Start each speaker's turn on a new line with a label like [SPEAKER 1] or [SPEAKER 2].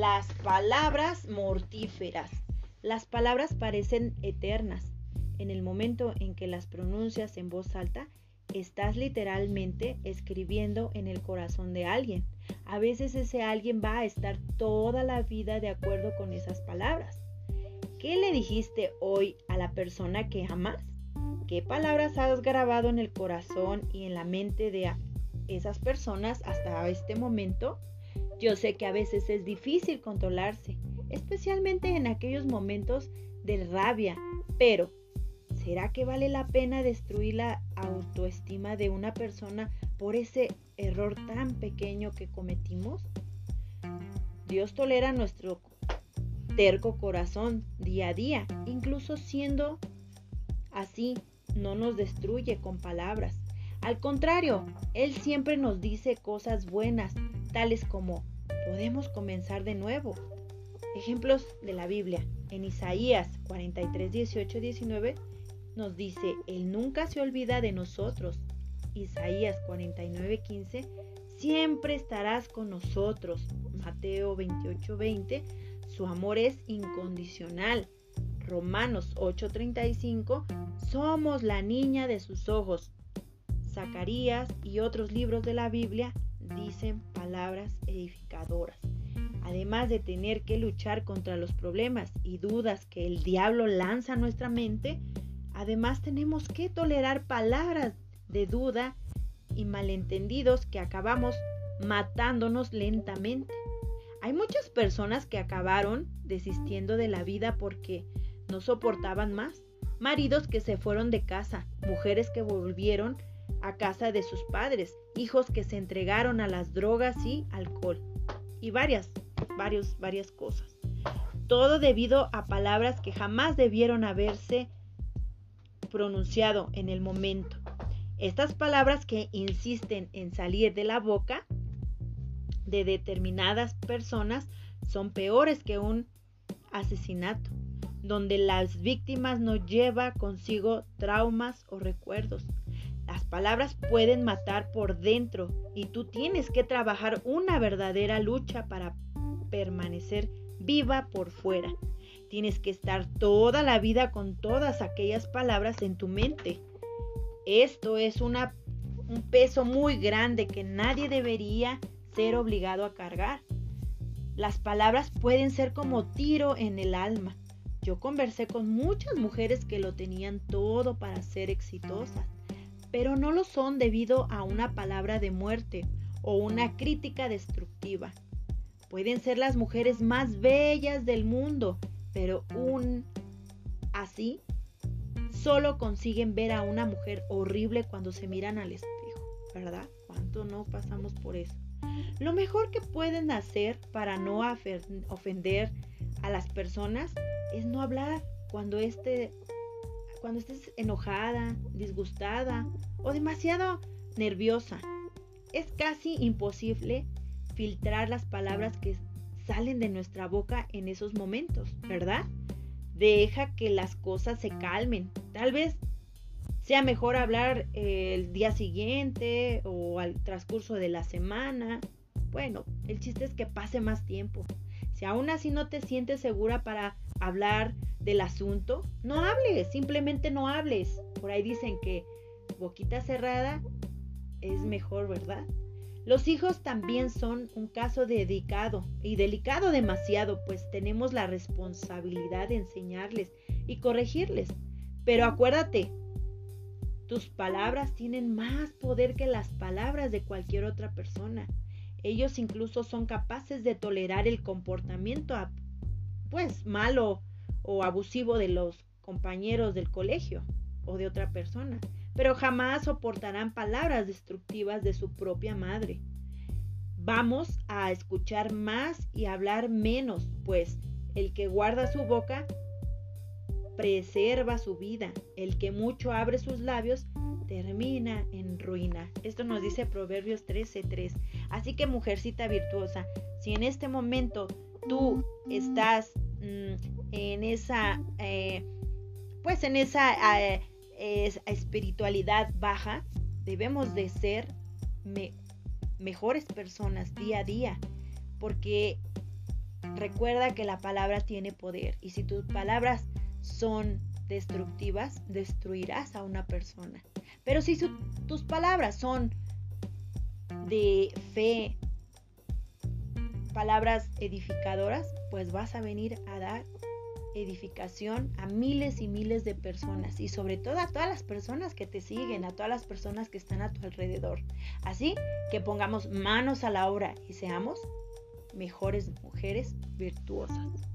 [SPEAKER 1] Las palabras mortíferas. Las palabras parecen eternas. En el momento en que las pronuncias en voz alta, estás literalmente escribiendo en el corazón de alguien. A veces ese alguien va a estar toda la vida de acuerdo con esas palabras. ¿Qué le dijiste hoy a la persona que amas? ¿Qué palabras has grabado en el corazón y en la mente de esas personas hasta este momento? Yo sé que a veces es difícil controlarse, especialmente en aquellos momentos de rabia, pero ¿será que vale la pena destruir la autoestima de una persona por ese error tan pequeño que cometimos? Dios tolera nuestro terco corazón día a día, incluso siendo así, no nos destruye con palabras. Al contrario, Él siempre nos dice cosas buenas, tales como podemos comenzar de nuevo. Ejemplos de la Biblia. En Isaías 43, 18, 19 nos dice, Él nunca se olvida de nosotros. Isaías 49, 15, siempre estarás con nosotros. Mateo 28, 20, su amor es incondicional. Romanos 8:35, somos la niña de sus ojos. Zacarías y otros libros de la Biblia dicen palabras edificadoras. Además de tener que luchar contra los problemas y dudas que el diablo lanza a nuestra mente, además tenemos que tolerar palabras de duda y malentendidos que acabamos matándonos lentamente. Hay muchas personas que acabaron desistiendo de la vida porque no soportaban más. Maridos que se fueron de casa, mujeres que volvieron a casa de sus padres, hijos que se entregaron a las drogas y alcohol, y varias, varios, varias cosas. Todo debido a palabras que jamás debieron haberse pronunciado en el momento. Estas palabras que insisten en salir de la boca de determinadas personas son peores que un asesinato, donde las víctimas no lleva consigo traumas o recuerdos, las palabras pueden matar por dentro y tú tienes que trabajar una verdadera lucha para permanecer viva por fuera. Tienes que estar toda la vida con todas aquellas palabras en tu mente. Esto es un peso muy grande que nadie debería ser obligado a cargar. Las palabras pueden ser como tiro en el alma. Yo conversé con muchas mujeres que lo tenían todo para ser exitosas pero no lo son debido a una palabra de muerte o una crítica destructiva. Pueden ser las mujeres más bellas del mundo, pero un así solo consiguen ver a una mujer horrible cuando se miran al espejo, ¿verdad? ¿Cuánto no pasamos por eso? Lo mejor que pueden hacer para no ofender a las personas es no hablar cuando este cuando estés enojada, disgustada o demasiado nerviosa. Es casi imposible filtrar las palabras que salen de nuestra boca en esos momentos, ¿verdad? Deja que las cosas se calmen. Tal vez sea mejor hablar el día siguiente o al transcurso de la semana. Bueno, el chiste es que pase más tiempo. Si aún así no te sientes segura para hablar del asunto, no hables, simplemente no hables. Por ahí dicen que boquita cerrada es mejor, ¿verdad? Los hijos también son un caso dedicado y delicado demasiado, pues tenemos la responsabilidad de enseñarles y corregirles. Pero acuérdate, tus palabras tienen más poder que las palabras de cualquier otra persona. Ellos incluso son capaces de tolerar el comportamiento pues malo o abusivo de los compañeros del colegio o de otra persona, pero jamás soportarán palabras destructivas de su propia madre. Vamos a escuchar más y hablar menos, pues el que guarda su boca preserva su vida, el que mucho abre sus labios termina en ruina. Esto nos dice Proverbios 13:3. Así que mujercita virtuosa, si en este momento tú estás mm, en esa, eh, pues en esa eh, espiritualidad baja, debemos de ser mejores personas día a día, porque Recuerda que la palabra tiene poder y si tus palabras son destructivas, destruirás a una persona. Pero si tus palabras son de fe, palabras edificadoras, pues vas a venir a dar edificación a miles y miles de personas y sobre todo a todas las personas que te siguen, a todas las personas que están a tu alrededor. Así que pongamos manos a la obra y seamos mejores mujeres virtuosas.